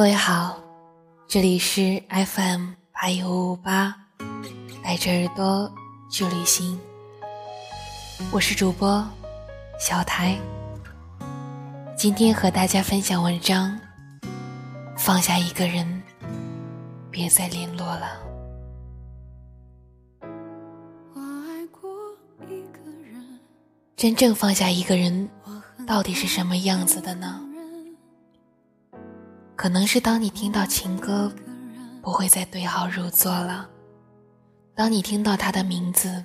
各位好，这里是 FM 八一五五八，带着耳朵去旅行。我是主播小台，今天和大家分享文章：放下一个人，别再联络了。真正放下一个人，到底是什么样子的呢？可能是当你听到情歌，不会再对号入座了；当你听到他的名字，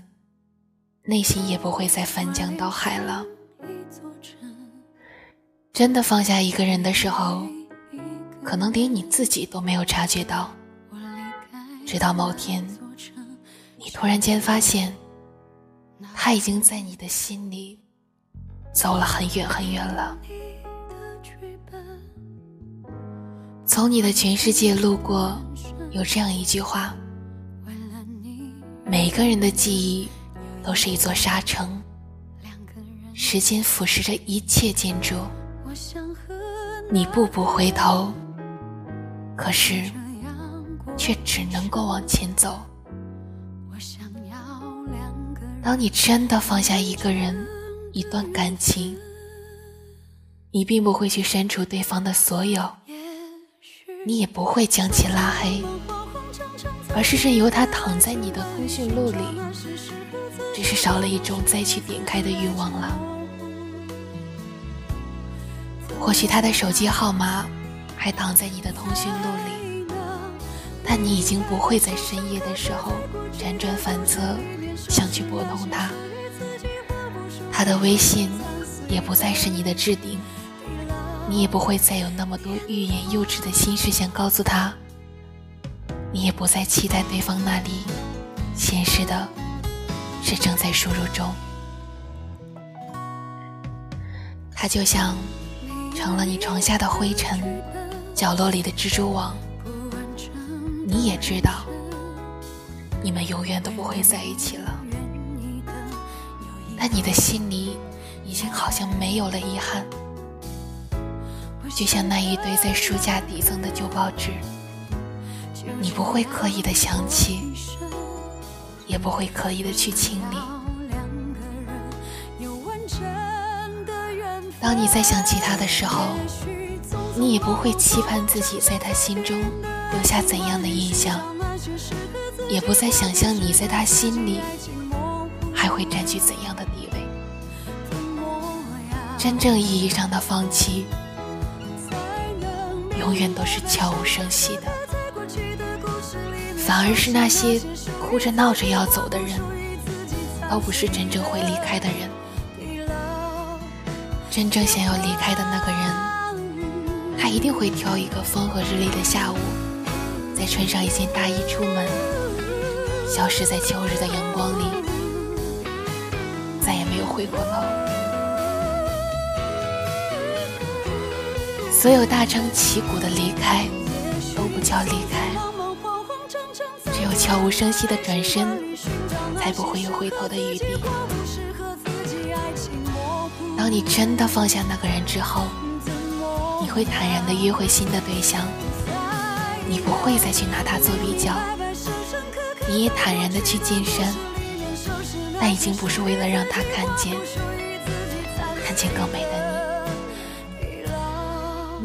内心也不会再翻江倒海了。真的放下一个人的时候，可能连你自己都没有察觉到，直到某天，你突然间发现，他已经在你的心里走了很远很远了。从你的全世界路过，有这样一句话：每个人的记忆都是一座沙城，时间腐蚀着一切建筑。你步步回头，可是却只能够往前走。当你真的放下一个人、一段感情，你并不会去删除对方的所有。你也不会将其拉黑，而是任由它躺在你的通讯录里，只是少了一种再去点开的欲望了。或许他的手机号码还躺在你的通讯录里，但你已经不会在深夜的时候辗转反侧想去拨通他。他的微信也不再是你的置顶。你也不会再有那么多欲言又止的心事想告诉他，你也不再期待对方那里显示的是正在输入中。他就像成了你床下的灰尘，角落里的蜘蛛网。你也知道，你们永远都不会在一起了，但你的心里已经好像没有了遗憾。就像那一堆在书架底层的旧报纸，你不会刻意的想起，也不会刻意的去清理。当你在想起他的时候，你也不会期盼自己在他心中留下怎样的印象，也不再想象你在他心里还会占据怎样的地位。真正意义上的放弃。永远都是悄无声息的，反而是那些哭着闹着要走的人，都不是真正会离开的人。真正想要离开的那个人，他一定会挑一个风和日丽的下午，再穿上一件大衣出门，消失在秋日的阳光里，再也没有回过头。所有大张旗鼓的离开都不叫离开，只有悄无声息的转身，才不会有回头的余地。当你真的放下那个人之后，你会坦然的约会新的对象，你不会再去拿他做比较，你也坦然的去健身，但已经不是为了让他看见，看见更美的。你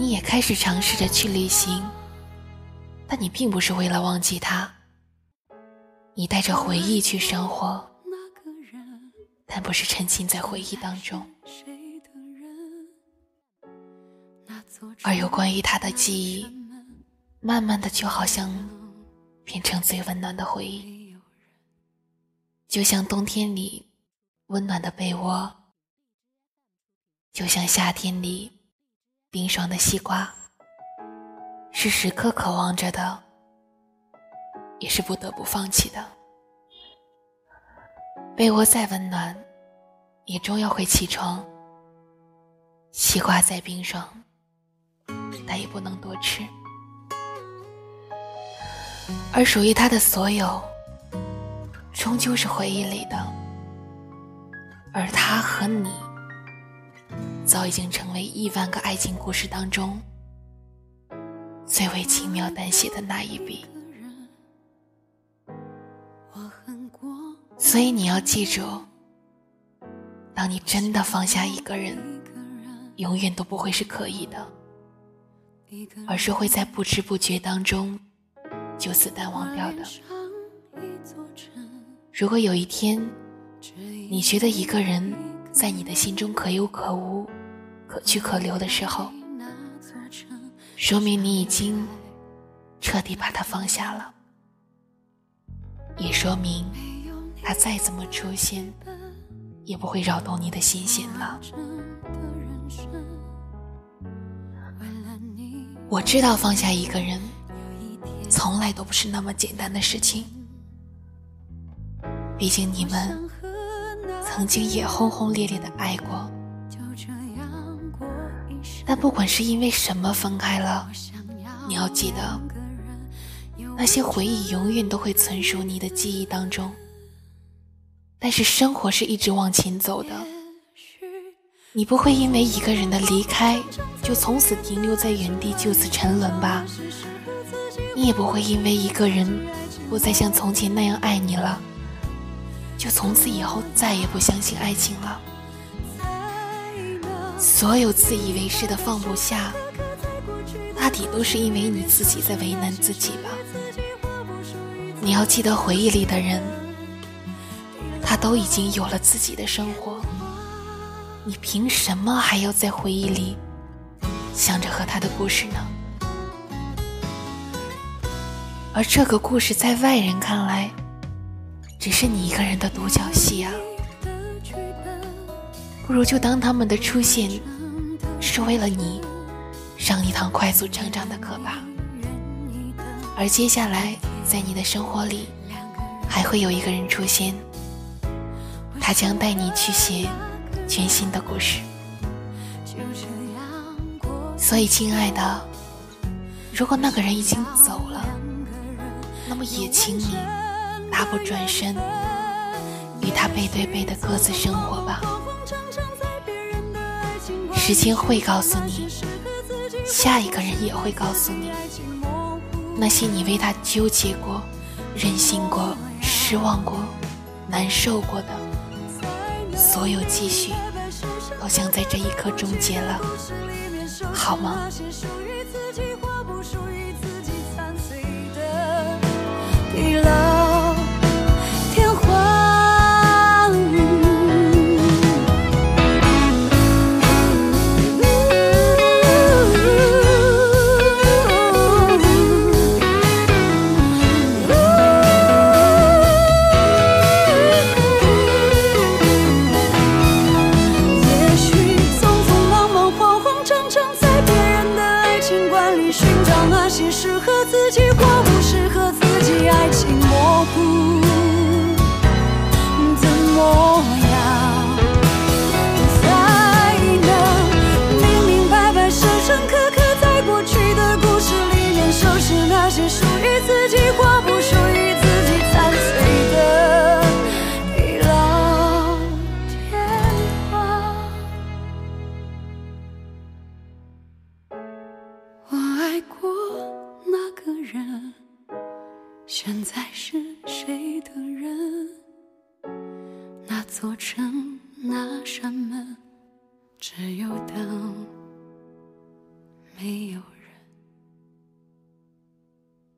你也开始尝试着去旅行，但你并不是为了忘记他。你带着回忆去生活，但不是沉浸在回忆当中。而有关于他的记忆，慢慢的就好像变成最温暖的回忆，就像冬天里温暖的被窝，就像夏天里。冰霜的西瓜，是时刻渴望着的，也是不得不放弃的。被窝再温暖，也终要会起床。西瓜再冰霜，但也不能多吃。而属于他的所有，终究是回忆里的，而他和你。早已经成为亿万个爱情故事当中最为轻描淡写的那一笔。所以你要记住，当你真的放下一个人，永远都不会是可以的，而是会在不知不觉当中就此淡忘掉的。如果有一天，你觉得一个人在你的心中可有可无、可去可留的时候，说明你已经彻底把他放下了，也说明他再怎么出现，也不会扰动你的心弦了。我知道放下一个人，从来都不是那么简单的事情。毕竟你们曾经也轰轰烈烈的爱过。但不管是因为什么分开了，你要记得，那些回忆永远都会存属你的记忆当中。但是生活是一直往前走的，你不会因为一个人的离开就从此停留在原地就此沉沦吧？你也不会因为一个人不再像从前那样爱你了，就从此以后再也不相信爱情了。所有自以为是的放不下，大抵都是因为你自己在为难自己吧。你要记得，回忆里的人，他都已经有了自己的生活，你凭什么还要在回忆里想着和他的故事呢？而这个故事在外人看来，只是你一个人的独角戏啊。不如就当他们的出现是为了你上一堂快速成长的课吧，而接下来在你的生活里还会有一个人出现，他将带你去写全新的故事。所以，亲爱的，如果那个人已经走了，那么也请你大步转身，与他背对背的各自生活吧。时间会告诉你，下一个人也会告诉你，那些你为他纠结过、任性过、失望过、难受过的所有积蓄，都将在这一刻终结了，好吗？现在是谁的人？那座城，那扇